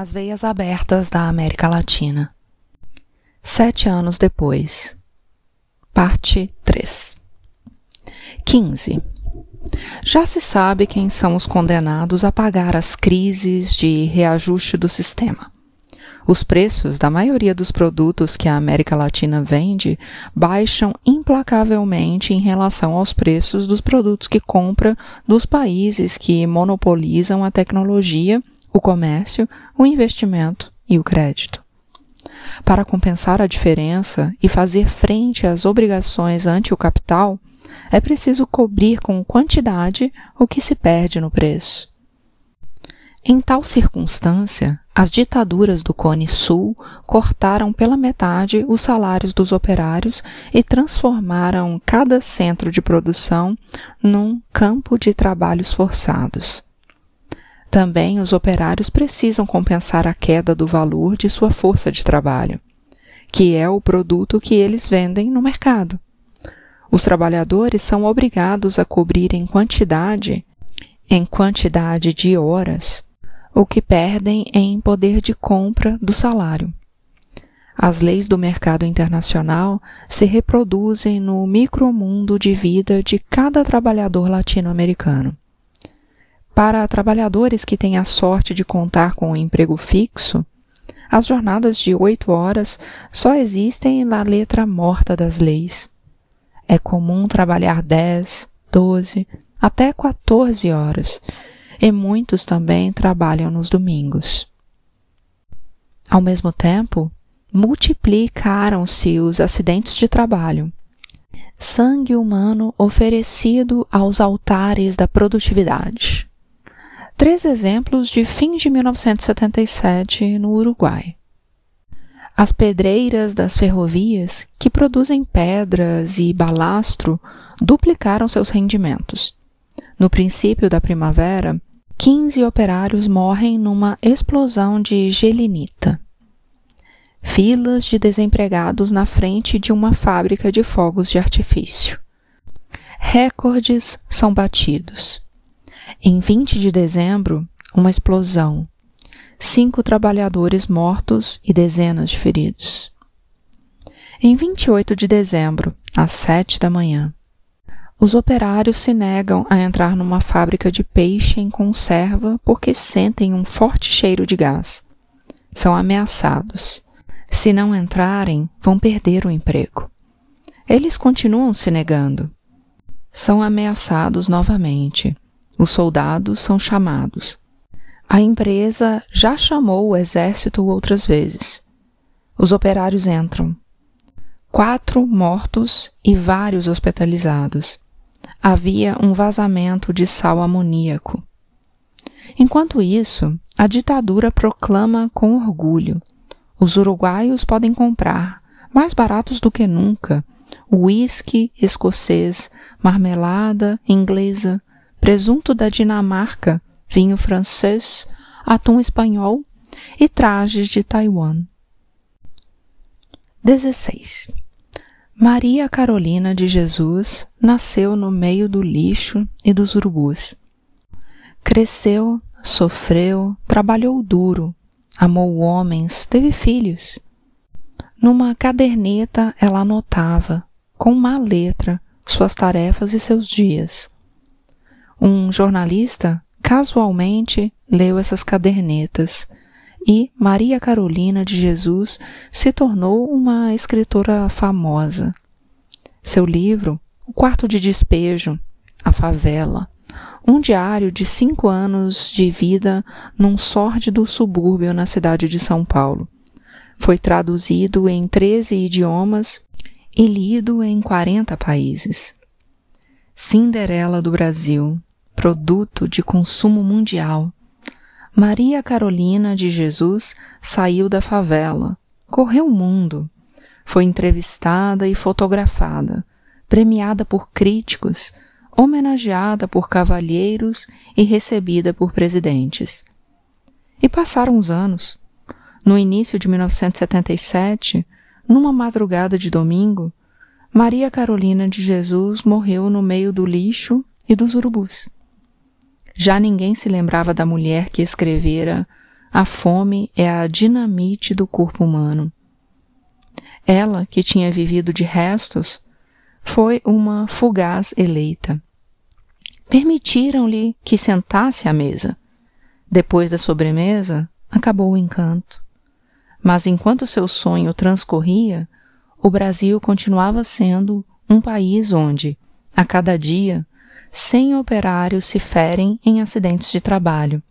As Veias Abertas da América Latina. Sete anos depois. Parte 3. 15. Já se sabe quem são os condenados a pagar as crises de reajuste do sistema. Os preços da maioria dos produtos que a América Latina vende baixam implacavelmente em relação aos preços dos produtos que compra dos países que monopolizam a tecnologia o comércio, o investimento e o crédito. Para compensar a diferença e fazer frente às obrigações ante o capital, é preciso cobrir com quantidade o que se perde no preço. Em tal circunstância, as ditaduras do Cone Sul cortaram pela metade os salários dos operários e transformaram cada centro de produção num campo de trabalhos forçados. Também os operários precisam compensar a queda do valor de sua força de trabalho, que é o produto que eles vendem no mercado. Os trabalhadores são obrigados a cobrir em quantidade, em quantidade de horas, o que perdem em poder de compra do salário. As leis do mercado internacional se reproduzem no micromundo de vida de cada trabalhador latino-americano. Para trabalhadores que têm a sorte de contar com um emprego fixo, as jornadas de oito horas só existem na letra morta das leis. É comum trabalhar dez, doze, até quatorze horas, e muitos também trabalham nos domingos. Ao mesmo tempo, multiplicaram-se os acidentes de trabalho. Sangue humano oferecido aos altares da produtividade três exemplos de fim de 1977 no Uruguai. As pedreiras das ferrovias, que produzem pedras e balastro, duplicaram seus rendimentos. No princípio da primavera, 15 operários morrem numa explosão de gelinita. Filas de desempregados na frente de uma fábrica de fogos de artifício. Recordes são batidos. Em 20 de dezembro, uma explosão. Cinco trabalhadores mortos e dezenas de feridos. Em 28 de dezembro, às sete da manhã, os operários se negam a entrar numa fábrica de peixe em conserva porque sentem um forte cheiro de gás. São ameaçados. Se não entrarem, vão perder o emprego. Eles continuam se negando. São ameaçados novamente os soldados são chamados. A empresa já chamou o exército outras vezes. Os operários entram. Quatro mortos e vários hospitalizados. Havia um vazamento de sal amoníaco. Enquanto isso, a ditadura proclama com orgulho: os uruguaios podem comprar, mais baratos do que nunca, uísque escocês, marmelada inglesa, presunto da Dinamarca, vinho francês, atum espanhol e trajes de Taiwan. 16. Maria Carolina de Jesus nasceu no meio do lixo e dos urubus. Cresceu, sofreu, trabalhou duro, amou homens, teve filhos. Numa caderneta ela anotava, com má letra, suas tarefas e seus dias. Um jornalista casualmente leu essas cadernetas e Maria Carolina de Jesus se tornou uma escritora famosa. Seu livro, O Quarto de Despejo, A Favela, um diário de cinco anos de vida num sórdido subúrbio na cidade de São Paulo. Foi traduzido em 13 idiomas e lido em 40 países. Cinderela do Brasil, produto de consumo mundial. Maria Carolina de Jesus saiu da favela, correu o mundo, foi entrevistada e fotografada, premiada por críticos, homenageada por cavalheiros e recebida por presidentes. E passaram os anos. No início de 1977, numa madrugada de domingo, Maria Carolina de Jesus morreu no meio do lixo e dos urubus. Já ninguém se lembrava da mulher que escrevera a fome é a dinamite do corpo humano. Ela, que tinha vivido de restos, foi uma fugaz eleita. Permitiram-lhe que sentasse à mesa. Depois da sobremesa, acabou o encanto. Mas enquanto seu sonho transcorria, o Brasil continuava sendo um país onde, a cada dia, cem operários se ferem em acidentes de trabalho,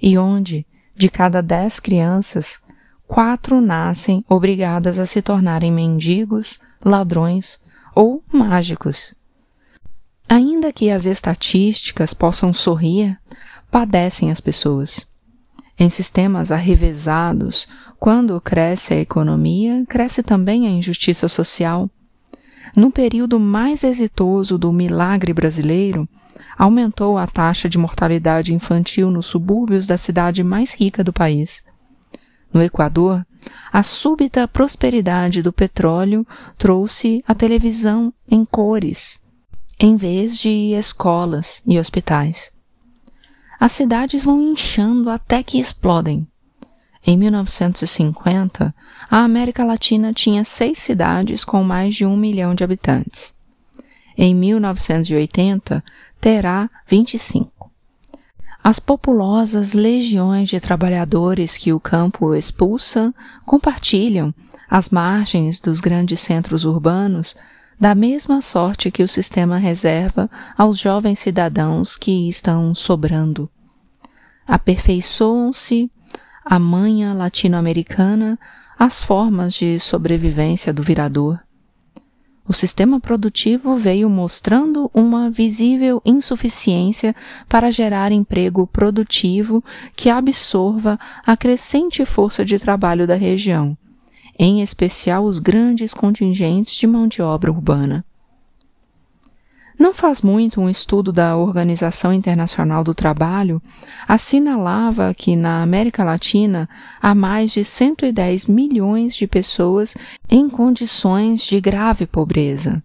e onde, de cada dez crianças, quatro nascem obrigadas a se tornarem mendigos, ladrões ou mágicos. Ainda que as estatísticas possam sorrir, padecem as pessoas. Em sistemas arrevesados, quando cresce a economia, cresce também a injustiça social. No período mais exitoso do milagre brasileiro, aumentou a taxa de mortalidade infantil nos subúrbios da cidade mais rica do país. No Equador, a súbita prosperidade do petróleo trouxe a televisão em cores, em vez de escolas e hospitais. As cidades vão inchando até que explodem. Em 1950, a América Latina tinha seis cidades com mais de um milhão de habitantes. Em 1980, terá 25. As populosas legiões de trabalhadores que o campo expulsa compartilham, às margens dos grandes centros urbanos, da mesma sorte que o sistema reserva aos jovens cidadãos que estão sobrando. Aperfeiçoam-se a manha latino-americana as formas de sobrevivência do virador. O sistema produtivo veio mostrando uma visível insuficiência para gerar emprego produtivo que absorva a crescente força de trabalho da região, em especial os grandes contingentes de mão de obra urbana. Não faz muito um estudo da Organização Internacional do Trabalho assinalava que na América Latina há mais de 110 milhões de pessoas em condições de grave pobreza,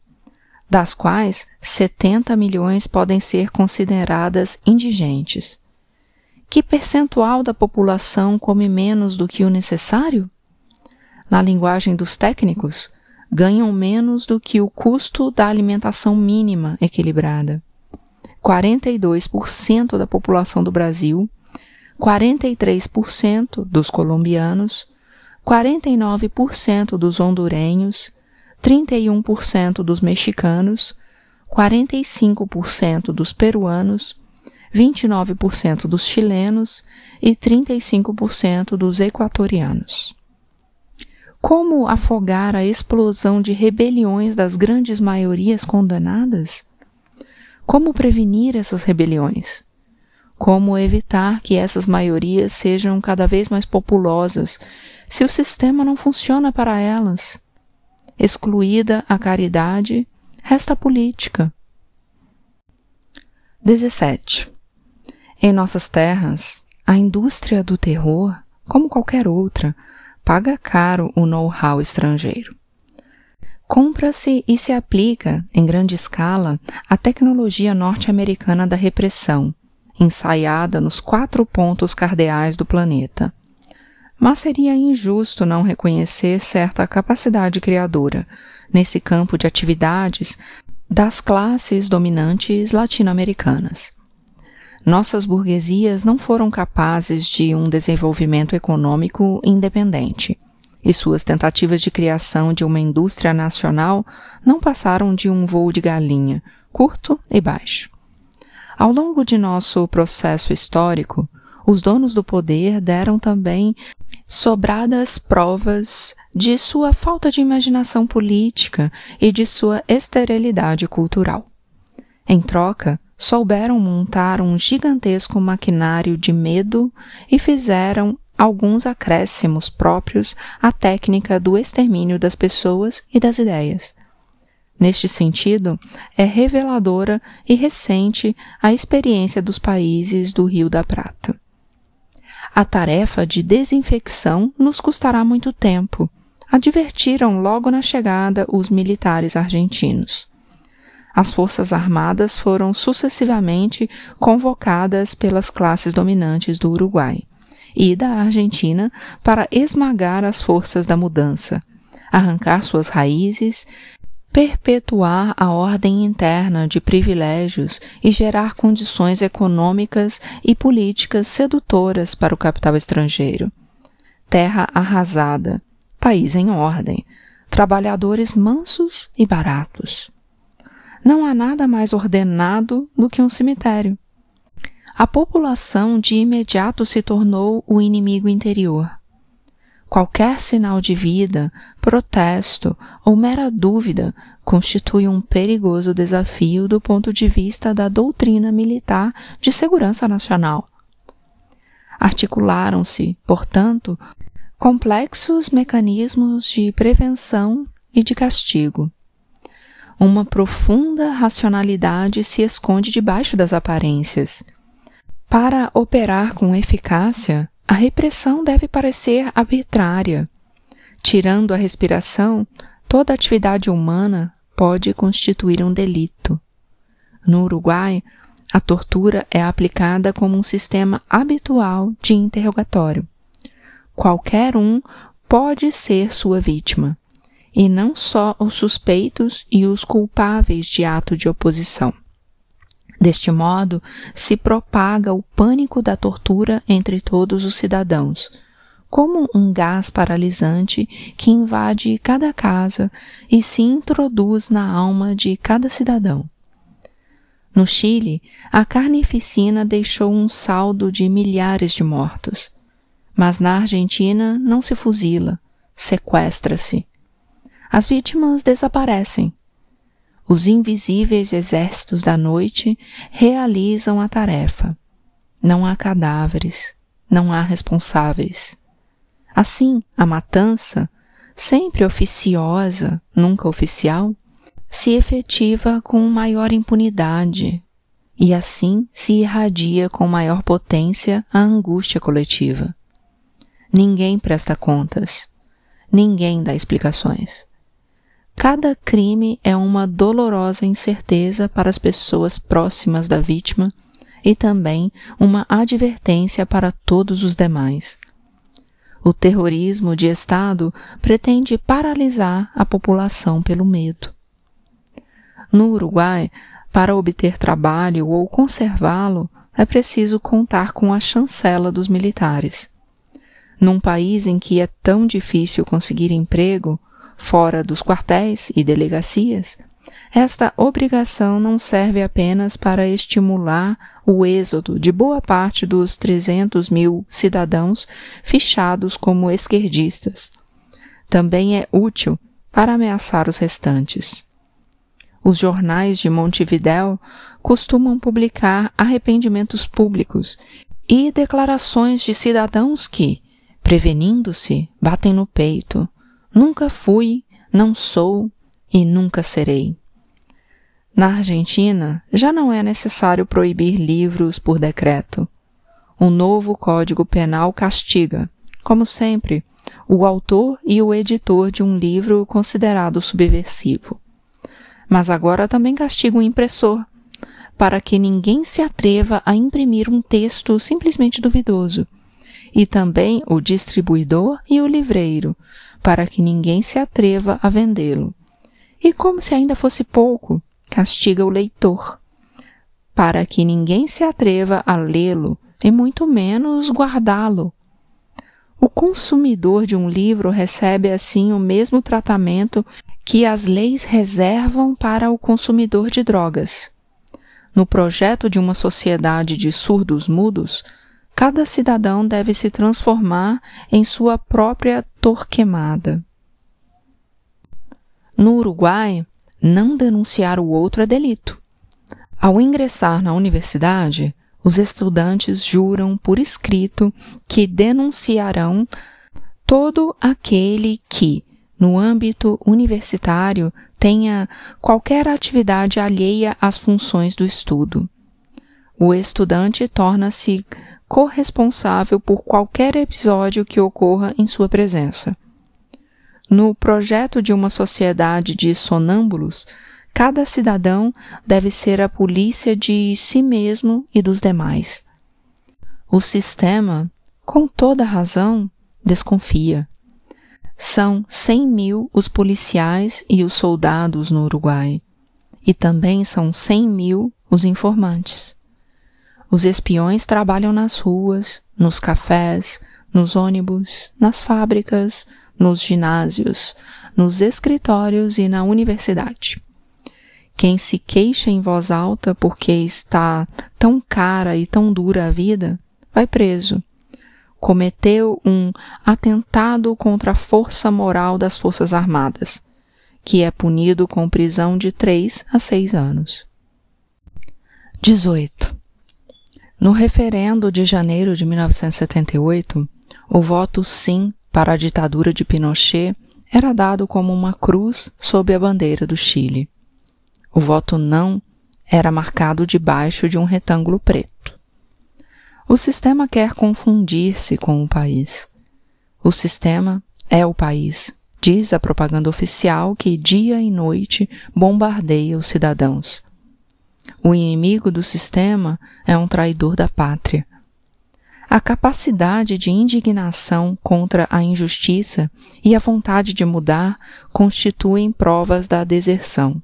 das quais 70 milhões podem ser consideradas indigentes. Que percentual da população come menos do que o necessário? Na linguagem dos técnicos, ganham menos do que o custo da alimentação mínima equilibrada. 42% da população do Brasil, 43% dos colombianos, 49% dos hondurenhos, 31% dos mexicanos, 45% dos peruanos, 29% dos chilenos e 35% dos equatorianos. Como afogar a explosão de rebeliões das grandes maiorias condenadas? Como prevenir essas rebeliões? Como evitar que essas maiorias sejam cada vez mais populosas se o sistema não funciona para elas? Excluída a caridade, resta a política. 17. Em nossas terras, a indústria do terror, como qualquer outra, paga caro o know-how estrangeiro. Compra-se e se aplica, em grande escala, a tecnologia norte-americana da repressão, ensaiada nos quatro pontos cardeais do planeta. Mas seria injusto não reconhecer certa capacidade criadora nesse campo de atividades das classes dominantes latino-americanas nossas burguesias não foram capazes de um desenvolvimento econômico independente, e suas tentativas de criação de uma indústria nacional não passaram de um voo de galinha, curto e baixo. Ao longo de nosso processo histórico, os donos do poder deram também sobradas provas de sua falta de imaginação política e de sua esterilidade cultural. Em troca, souberam montar um gigantesco maquinário de medo e fizeram alguns acréscimos próprios à técnica do extermínio das pessoas e das ideias. Neste sentido, é reveladora e recente a experiência dos países do Rio da Prata. A tarefa de desinfecção nos custará muito tempo, advertiram logo na chegada os militares argentinos as Forças Armadas foram sucessivamente convocadas pelas classes dominantes do Uruguai, e da Argentina para esmagar as forças da mudança, arrancar suas raízes, perpetuar a ordem interna de privilégios e gerar condições econômicas e políticas sedutoras para o capital estrangeiro. Terra arrasada, país em ordem, trabalhadores mansos e baratos. Não há nada mais ordenado do que um cemitério. A população de imediato se tornou o inimigo interior. Qualquer sinal de vida, protesto ou mera dúvida constitui um perigoso desafio do ponto de vista da doutrina militar de segurança nacional. Articularam-se, portanto, complexos mecanismos de prevenção e de castigo. Uma profunda racionalidade se esconde debaixo das aparências. Para operar com eficácia, a repressão deve parecer arbitrária. Tirando a respiração, toda atividade humana pode constituir um delito. No Uruguai, a tortura é aplicada como um sistema habitual de interrogatório. Qualquer um pode ser sua vítima, e não só os suspeitos e os culpáveis de ato de oposição. Deste modo, se propaga o pânico da tortura entre todos os cidadãos, como um gás paralisante que invade cada casa e se introduz na alma de cada cidadão. No Chile, a carnificina deixou um saldo de milhares de mortos. Mas na Argentina não se fuzila, sequestra-se. As vítimas desaparecem, os invisíveis exércitos da noite realizam a tarefa. Não há cadáveres, não há responsáveis. Assim, a matança, sempre oficiosa, nunca oficial, se efetiva com maior impunidade e assim se irradia com maior potência a angústia coletiva. Ninguém presta contas, ninguém dá explicações. Cada crime é uma dolorosa incerteza para as pessoas próximas da vítima e também uma advertência para todos os demais. O terrorismo de Estado pretende paralisar a população pelo medo. No Uruguai, para obter trabalho ou conservá-lo, é preciso contar com a chancela dos militares. Num país em que é tão difícil conseguir emprego, fora dos quartéis e delegacias, esta obrigação não serve apenas para estimular o êxodo de boa parte dos 300 mil cidadãos fichados como esquerdistas. Também é útil para ameaçar os restantes. Os jornais de Montevidéu costumam publicar arrependimentos públicos e declarações de cidadãos que, prevenindo-se, batem no peito, Nunca fui, não sou e nunca serei. Na Argentina, já não é necessário proibir livros por decreto. O novo Código Penal castiga, como sempre, o autor e o editor de um livro considerado subversivo. Mas agora também castiga o impressor, para que ninguém se atreva a imprimir um texto simplesmente duvidoso, e também o distribuidor e o livreiro, para que ninguém se atreva a vendê-lo. E como se ainda fosse pouco, castiga o leitor, para que ninguém se atreva a lê-lo e muito menos guardá-lo. O consumidor de um livro recebe assim o mesmo tratamento que as leis reservam para o consumidor de drogas. No projeto de uma sociedade de surdos mudos, cada cidadão deve se transformar em sua própria Torquemada. No Uruguai, não denunciar o outro é delito. Ao ingressar na universidade, os estudantes juram por escrito que denunciarão todo aquele que, no âmbito universitário, tenha qualquer atividade alheia às funções do estudo. O estudante torna-se corresponsável por qualquer episódio que ocorra em sua presença. No projeto de uma sociedade de sonâmbulos, cada cidadão deve ser a polícia de si mesmo e dos demais. O sistema, com toda razão, desconfia. São cem mil os policiais e os soldados no Uruguai, e também são cem mil os informantes. Os espiões trabalham nas ruas, nos cafés, nos ônibus, nas fábricas, nos ginásios, nos escritórios e na universidade. Quem se queixa em voz alta porque está tão cara e tão dura a vida, vai preso. Cometeu um atentado contra a força moral das Forças Armadas, que é punido com prisão de três a seis anos. 18. No referendo de janeiro de 1978, o voto sim para a ditadura de Pinochet era dado como uma cruz sob a bandeira do Chile. O voto não era marcado debaixo de um retângulo preto. O sistema quer confundir-se com o país. O sistema é o país, diz a propaganda oficial que dia e noite bombardeia os cidadãos. O inimigo do sistema é um traidor da pátria. A capacidade de indignação contra a injustiça e a vontade de mudar constituem provas da deserção.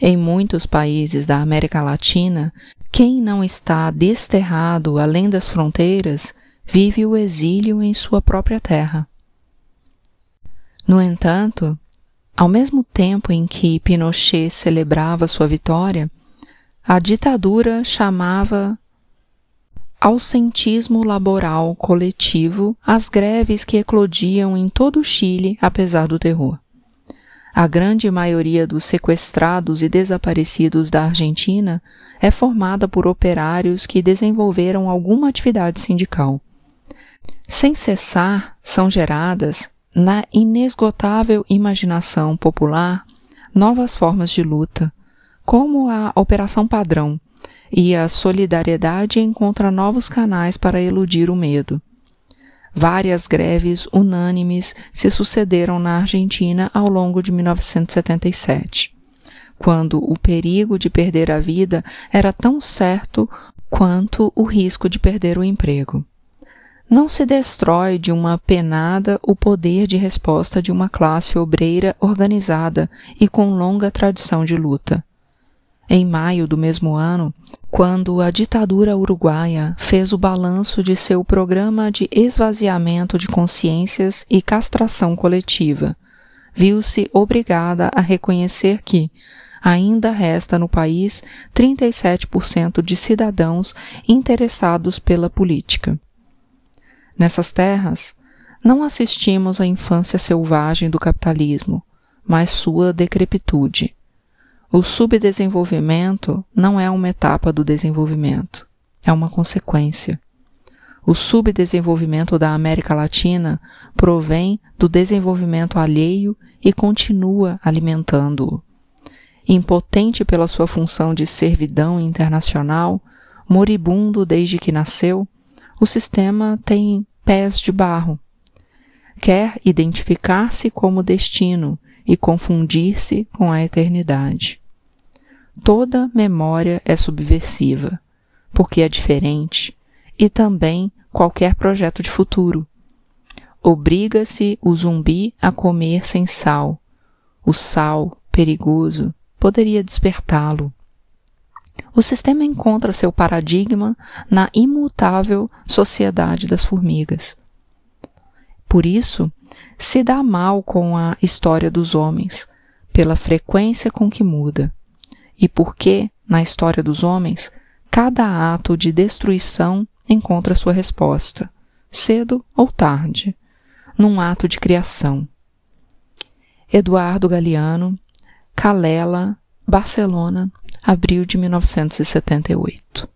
Em muitos países da América Latina, quem não está desterrado além das fronteiras vive o exílio em sua própria terra. No entanto, ao mesmo tempo em que Pinochet celebrava sua vitória, a ditadura chamava ausentismo laboral coletivo às greves que eclodiam em todo o Chile apesar do terror. A grande maioria dos sequestrados e desaparecidos da Argentina é formada por operários que desenvolveram alguma atividade sindical. Sem cessar, são geradas, na inesgotável imaginação popular, novas formas de luta, como a Operação Padrão, e a solidariedade encontra novos canais para eludir o medo. Várias greves unânimes se sucederam na Argentina ao longo de 1977, quando o perigo de perder a vida era tão certo quanto o risco de perder o emprego. Não se destrói de uma penada o poder de resposta de uma classe obreira organizada e com longa tradição de luta. Em maio do mesmo ano, quando a ditadura uruguaia fez o balanço de seu programa de esvaziamento de consciências e castração coletiva, viu-se obrigada a reconhecer que ainda resta no país 37% de cidadãos interessados pela política. Nessas terras, não assistimos à infância selvagem do capitalismo, mas sua decrepitude o subdesenvolvimento não é uma etapa do desenvolvimento, é uma consequência. O subdesenvolvimento da América Latina provém do desenvolvimento alheio e continua alimentando-o. Impotente pela sua função de servidão internacional, moribundo desde que nasceu, o sistema tem pés de barro. Quer identificar-se como destino e confundir-se com a eternidade. Toda memória é subversiva, porque é diferente, e também qualquer projeto de futuro. Obriga-se o zumbi a comer sem sal. O sal, perigoso, poderia despertá-lo. O sistema encontra seu paradigma na imutável sociedade das formigas. Por isso, se dá mal com a história dos homens, pela frequência com que muda e porque, na história dos homens, cada ato de destruição encontra sua resposta, cedo ou tarde, num ato de criação. Eduardo Galeano, Calela, Barcelona, abril de 1978.